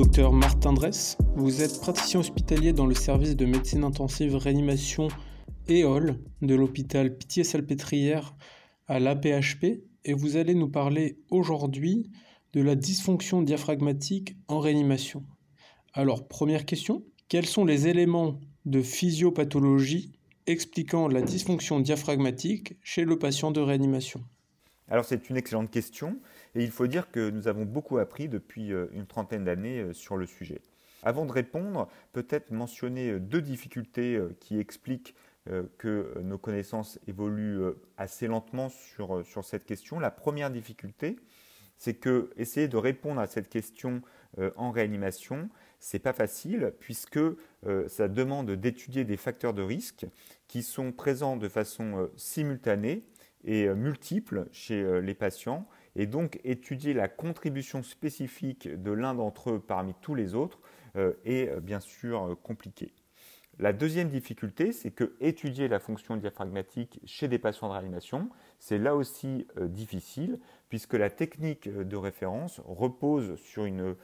docteur Martin Dress. Vous êtes praticien hospitalier dans le service de médecine intensive réanimation EOL de l'hôpital Pitié-Salpêtrière à l'APHP et vous allez nous parler aujourd'hui de la dysfonction diaphragmatique en réanimation. Alors, première question, quels sont les éléments de physiopathologie expliquant la dysfonction diaphragmatique chez le patient de réanimation? Alors c'est une excellente question et il faut dire que nous avons beaucoup appris depuis euh, une trentaine d'années euh, sur le sujet. Avant de répondre, peut-être mentionner euh, deux difficultés qui expliquent que nos connaissances évoluent assez lentement sur, cette question. La première difficulté, c'est que essayer de répondre à cette question en réanimation, c'est pas facile puisque ça demande d'étudier des facteurs de risque qui sont présents de façon simultanée et multiple chez les patients et donc étudier la contribution spécifique de l'un d'entre eux parmi tous les autres euh, est euh, bien sûr euh, compliqué. La deuxième difficulté, c'est que étudier la fonction diaphragmatique chez des patients de réanimation, c'est là aussi difficile, puisque la technique de référence repose sur une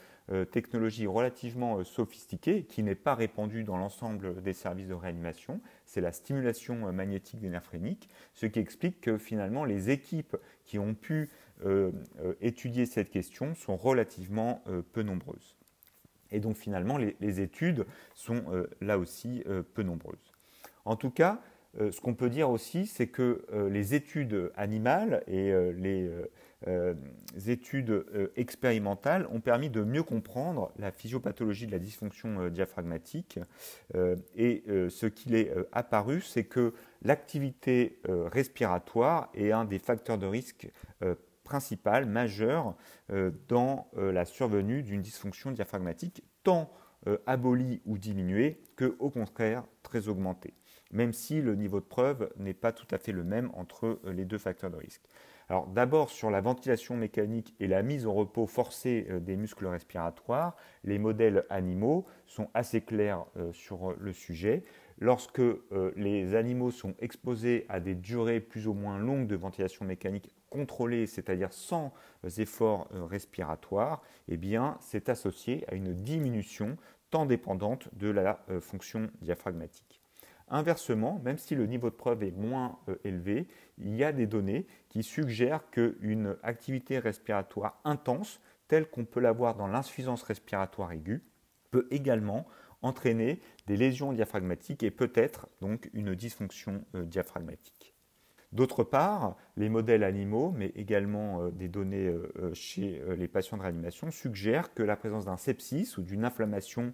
technologie relativement sophistiquée qui n'est pas répandue dans l'ensemble des services de réanimation. C'est la stimulation magnétique des nerfs phréniques, ce qui explique que finalement les équipes qui ont pu euh, euh, étudier cette question sont relativement euh, peu nombreuses. Et donc finalement, les, études sont là aussi peu nombreuses. En tout cas, ce qu'on peut dire aussi, c'est que les études animales et les études expérimentales ont permis de mieux comprendre la physiopathologie de la dysfonction diaphragmatique. et ce qu'il est apparu, c'est que l'activité respiratoire est un des facteurs de risque principale, majeure, euh, dans euh, la survenue d'une dysfonction diaphragmatique, tant euh, abolie ou diminuée que, au contraire, très augmentée, même si le niveau de preuve n'est pas tout à fait le même entre les deux facteurs de risque. Alors d'abord sur la ventilation mécanique et la mise au repos forcée des muscles respiratoires, les modèles animaux sont assez clairs sur le sujet. Lorsque les animaux sont exposés à des durées plus ou moins longues de ventilation mécanique contrôlé, c'est-à-dire sans efforts euh, respiratoires, eh c'est associé à une diminution temps dépendante de la euh, fonction diaphragmatique. Inversement, même si le niveau de preuve est moins euh, élevé, il y a des données qui suggèrent qu'une activité respiratoire intense, telle qu'on peut l'avoir dans l'insuffisance respiratoire aiguë, peut également entraîner des lésions diaphragmatiques et peut-être donc une dysfonction diaphragmatique. D'autre part, les modèles animaux, mais également euh, des données euh, euh, chez les patients de réanimation, suggèrent que la présence d'un sepsis ou d'une inflammation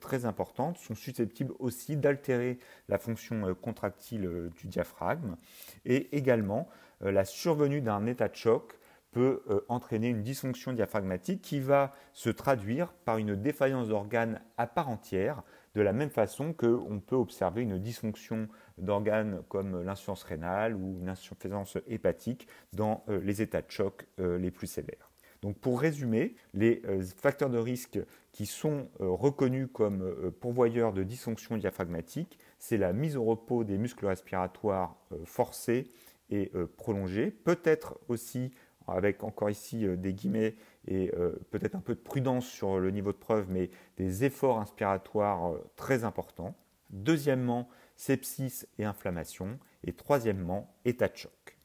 très importante sont susceptibles aussi d'altérer la fonction contractile du diaphragme. Et également la survenue d'un état de choc peut entraîner une dysfonction diaphragmatique qui va se traduire par une défaillance d'organes à part entière, de la même façon qu'on peut observer une dysfonction d'organes comme l'insuffisance rénale ou une insuffisance hépatique dans euh, les états de choc euh, les plus sévères. Donc pour résumer, les euh, facteurs de risque qui sont reconnus comme pourvoyeurs de dysfonction diaphragmatique, c'est la mise au repos des muscles respiratoires forcés et prolongés, peut-être aussi avec encore ici des guillemets et peut-être un peu de prudence sur le niveau de preuve, mais des efforts inspiratoires très importants. Deuxièmement, sepsis et inflammation. Et troisièmement, état de choc.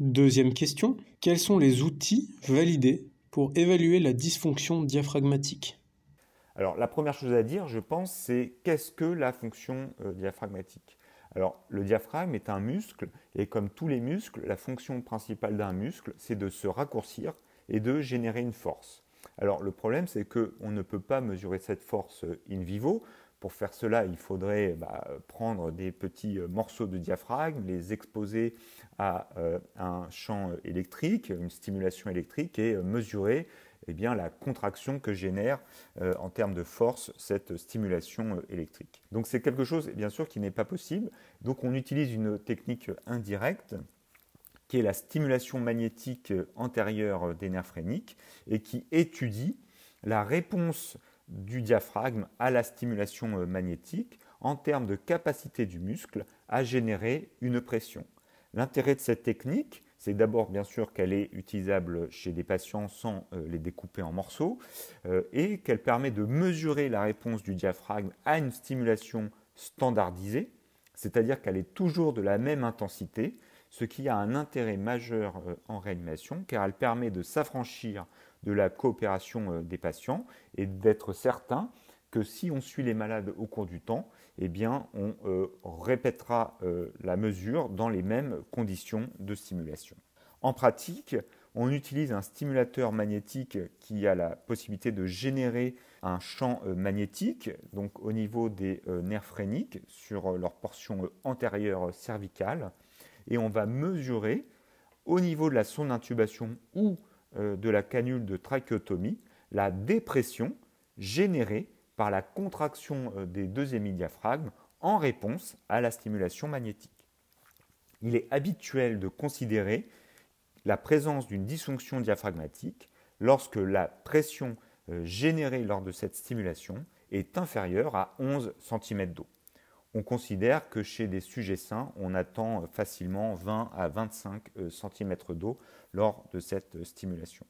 Deuxième question, quels sont les outils validés pour évaluer la dysfonction diaphragmatique? Alors la première chose à dire, je pense, c'est qu'est-ce que la fonction euh, diaphragmatique? Alors, le diaphragme est un muscle, et comme tous les muscles, la fonction principale d'un muscle, c'est de se raccourcir et de générer une force. Alors, le problème, c'est qu'on ne peut pas mesurer cette force euh, in vivo. Pour faire cela, il faudrait bah, prendre des petits euh, morceaux de diaphragme, les exposer à euh, un champ électrique, une stimulation électrique, et euh, mesurer eh bien, la contraction que génère en termes de force cette stimulation électrique. Donc c'est quelque chose, bien sûr, qui n'est pas possible. Donc on utilise une technique indirecte qui est la stimulation magnétique antérieure des nerfs phréniques et qui étudie la réponse du diaphragme à la stimulation euh, magnétique en termes de capacité du muscle à générer une pression. L'intérêt de cette technique, c'est d'abord bien sûr qu'elle est utilisable chez des patients sans les découper en morceaux et qu'elle permet de mesurer la réponse du diaphragme à une stimulation standardisée, c'est-à-dire qu'elle est toujours de la même intensité, ce qui a un intérêt majeur en réanimation car elle permet de s'affranchir de la coopération des patients et d'être certain que si on suit les malades au cours du temps, eh on euh, répétera euh, la mesure dans les mêmes conditions de stimulation. En pratique, on utilise un stimulateur magnétique qui a la possibilité de générer un champ euh, magnétique, donc au niveau des nerfs phréniques sur leur portion antérieure cervicale, et on va mesurer au niveau de la sonde d'intubation ou de la canule de trachéotomie la dépression générée par la contraction euh, des deux hémidiaphragmes en réponse à la stimulation magnétique. Il est habituel de considérer la présence d'une dysfonction diaphragmatique lorsque la pression euh, générée lors de cette stimulation est inférieure à 11 cm d'eau. On considère que chez des sujets sains, on attend facilement 20 à 25 euh, cm d'eau lors de cette stimulation.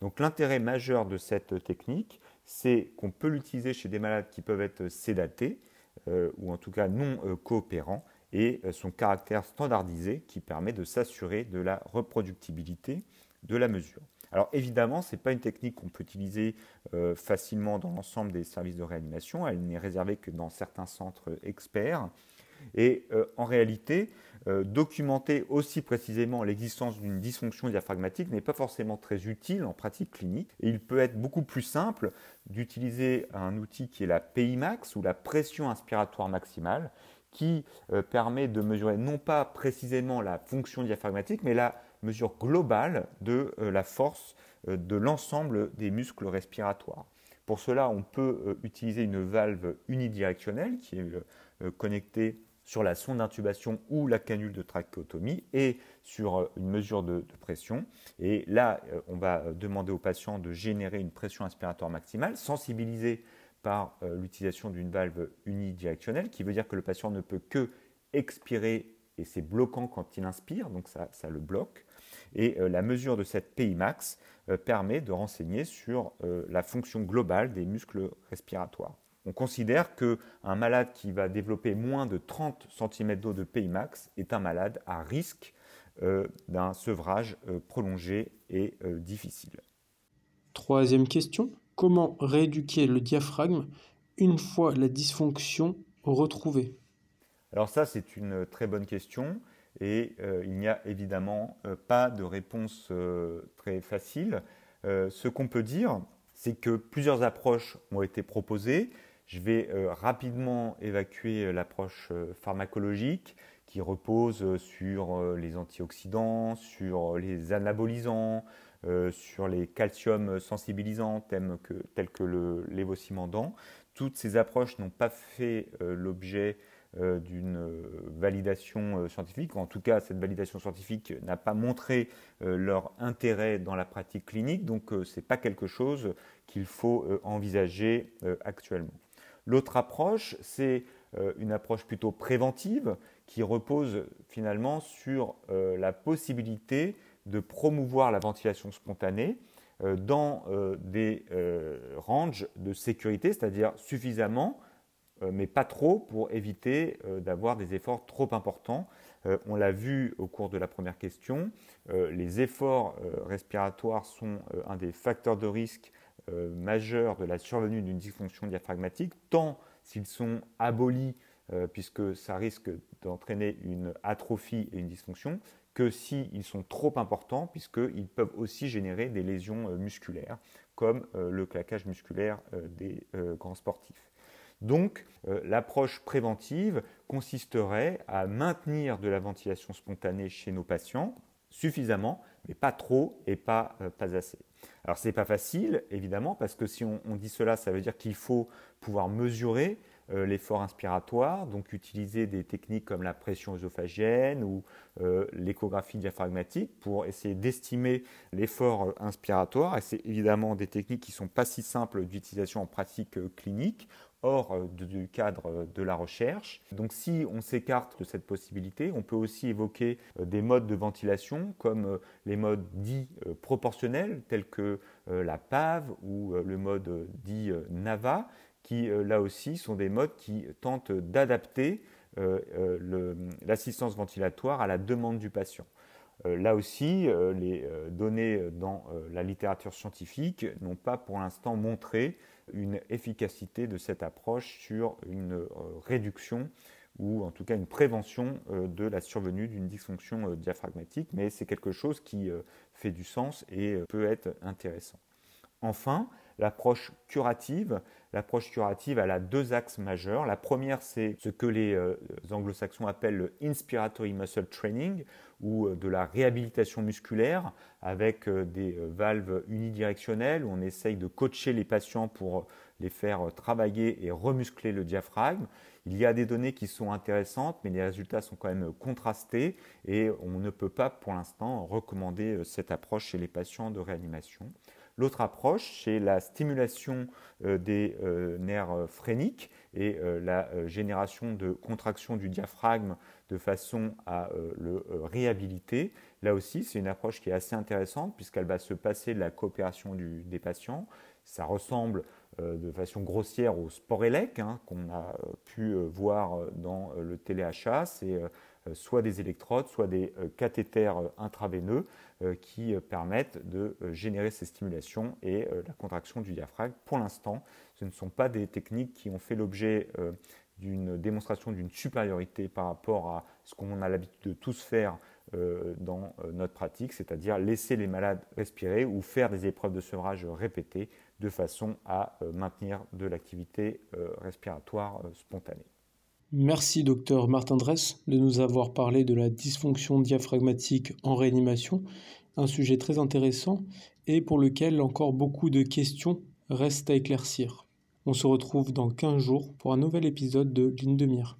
Donc l'intérêt majeur de cette technique, c'est qu'on peut l'utiliser chez des malades qui peuvent être sédatés euh, ou en tout cas non euh, coopérants et euh, son caractère standardisé qui permet de s'assurer de la reproductibilité de la mesure. Alors évidemment, ce n'est pas une technique qu'on peut utiliser facilement dans l'ensemble des services de réanimation, elle n'est réservée que dans certains centres experts. Et en réalité, euh, documenter aussi précisément l'existence d'une dysfonction diaphragmatique n'est pas forcément très utile en pratique clinique. Et il peut être beaucoup plus simple d'utiliser un outil qui est la PIMAX ou la pression inspiratoire maximale qui euh, permet de mesurer non pas précisément la fonction diaphragmatique, mais la mesure globale de euh, la force de l'ensemble des muscles respiratoires. Pour cela, on peut utiliser une valve unidirectionnelle qui est connectée sur la sonde d'intubation ou la canule de trachéotomie et sur euh, une mesure de, pression. Et là, euh, on va demander au patient de générer une pression inspiratoire maximale, sensibilisée par euh, l'utilisation d'une valve unidirectionnelle, qui veut dire que le patient ne peut que expirer et c'est bloquant quand il inspire, donc ça, ça le bloque. Et la mesure de cette PI max permet de renseigner sur la fonction globale des muscles respiratoires. On considère qu'un malade qui va développer moins de 30 cm d'eau de PIMAX est un malade à risque euh, d'un sevrage euh, prolongé et euh, difficile. Troisième question, comment rééduquer le diaphragme une fois la dysfonction retrouvée? Alors ça, c'est une très bonne question et il n'y a évidemment pas de réponse très facile. ce qu'on peut dire, c'est que plusieurs approches ont été proposées. Je vais euh, rapidement évacuer euh, l'approche euh, pharmacologique qui repose sur les antioxydants, sur les anabolisants, sur les calcium sensibilisants tels que, tels que. Toutes ces approches n'ont pas fait l'objet d'une validation scientifique, ou en tout cas cette validation scientifique n'a pas montré leur intérêt dans la pratique clinique, donc ce n'est pas quelque chose qu'il faut envisager actuellement. L'autre approche, c'est euh, une approche plutôt préventive qui repose finalement sur euh, la possibilité de promouvoir la ventilation spontanée euh, dans des ranges de sécurité, c'est-à-dire suffisamment, mais pas trop, pour éviter d'avoir des efforts trop importants. on l'a vu au cours de la première question, les efforts respiratoires sont un des facteurs de risque euh, majeurs de la survenue d'une dysfonction diaphragmatique, tant s'ils sont abolis, euh, puisque ça risque d'entraîner une atrophie et une dysfonction, que s'ils sont trop importants, puisqu'ils peuvent aussi générer des lésions euh, musculaires, comme le claquage musculaire des grands sportifs. Donc, l'approche préventive consisterait à maintenir de la ventilation spontanée chez nos patients suffisamment, mais pas trop et pas, pas assez. Alors ce n'est pas facile, évidemment, parce que si on, dit cela, ça veut dire qu'il faut pouvoir mesurer euh, l'effort inspiratoire, donc utiliser des techniques comme la pression œsophagienne ou euh, l'échographie diaphragmatique pour essayer d'estimer l'effort euh, inspiratoire. Et c'est évidemment des techniques qui ne sont pas si simples d'utilisation en pratique clinique. Hors euh, du cadre euh, de la recherche. Donc si on s'écarte de cette possibilité, on peut aussi évoquer des modes de ventilation comme les modes dits proportionnels tels que la PAV ou le mode dit NAVA qui là aussi sont des modes qui tentent d'adapter l'assistance ventilatoire à la demande du patient. Euh, là aussi, euh, les euh, données dans la littérature scientifique n'ont pas pour l'instant montré une efficacité de cette approche sur une réduction ou en tout cas une prévention de la survenue d'une dysfonction diaphragmatique, mais c'est quelque chose qui fait du sens et peut être intéressant. Enfin, l'approche curative. L'approche curative, a deux axes majeurs. La première, c'est ce que les anglo-saxons appellent le inspiratory muscle training, ou euh, de la réhabilitation musculaire avec euh, des euh, valves unidirectionnelles où on essaye de coacher les patients pour les faire travailler et remuscler le diaphragme. Il y a des données qui sont intéressantes, mais les résultats sont quand même contrastés et on ne peut pas pour l'instant recommander cette approche chez les patients de réanimation. L'autre approche, c'est la stimulation des nerfs phréniques et la génération de contraction du diaphragme de façon à euh, le euh, réhabiliter. Là aussi, c'est une approche qui est assez intéressante puisqu'elle va se passer de la coopération des patients. Ça ressemble euh, de façon grossière au sporélec hein, qu'on a pu voir dans le téléachat. C'est soit des électrodes, soit des cathéters intraveineux qui permettent de générer ces stimulations et la contraction du diaphragme. Pour l'instant, ce ne sont pas des techniques qui ont fait l'objet d'une démonstration d'une supériorité par rapport à ce qu'on a l'habitude de tous faire euh, dans euh, notre pratique, c'est-à-dire laisser les malades respirer ou faire des épreuves de sevrage répétées de façon à euh, maintenir de l'activité respiratoire spontanée. Merci docteur Martin Dress de nous avoir parlé de la dysfonction diaphragmatique en réanimation, un sujet très intéressant et pour lequel encore beaucoup de questions restent à éclaircir. On se retrouve dans 15 jours pour un nouvel épisode de Ligne de Mire.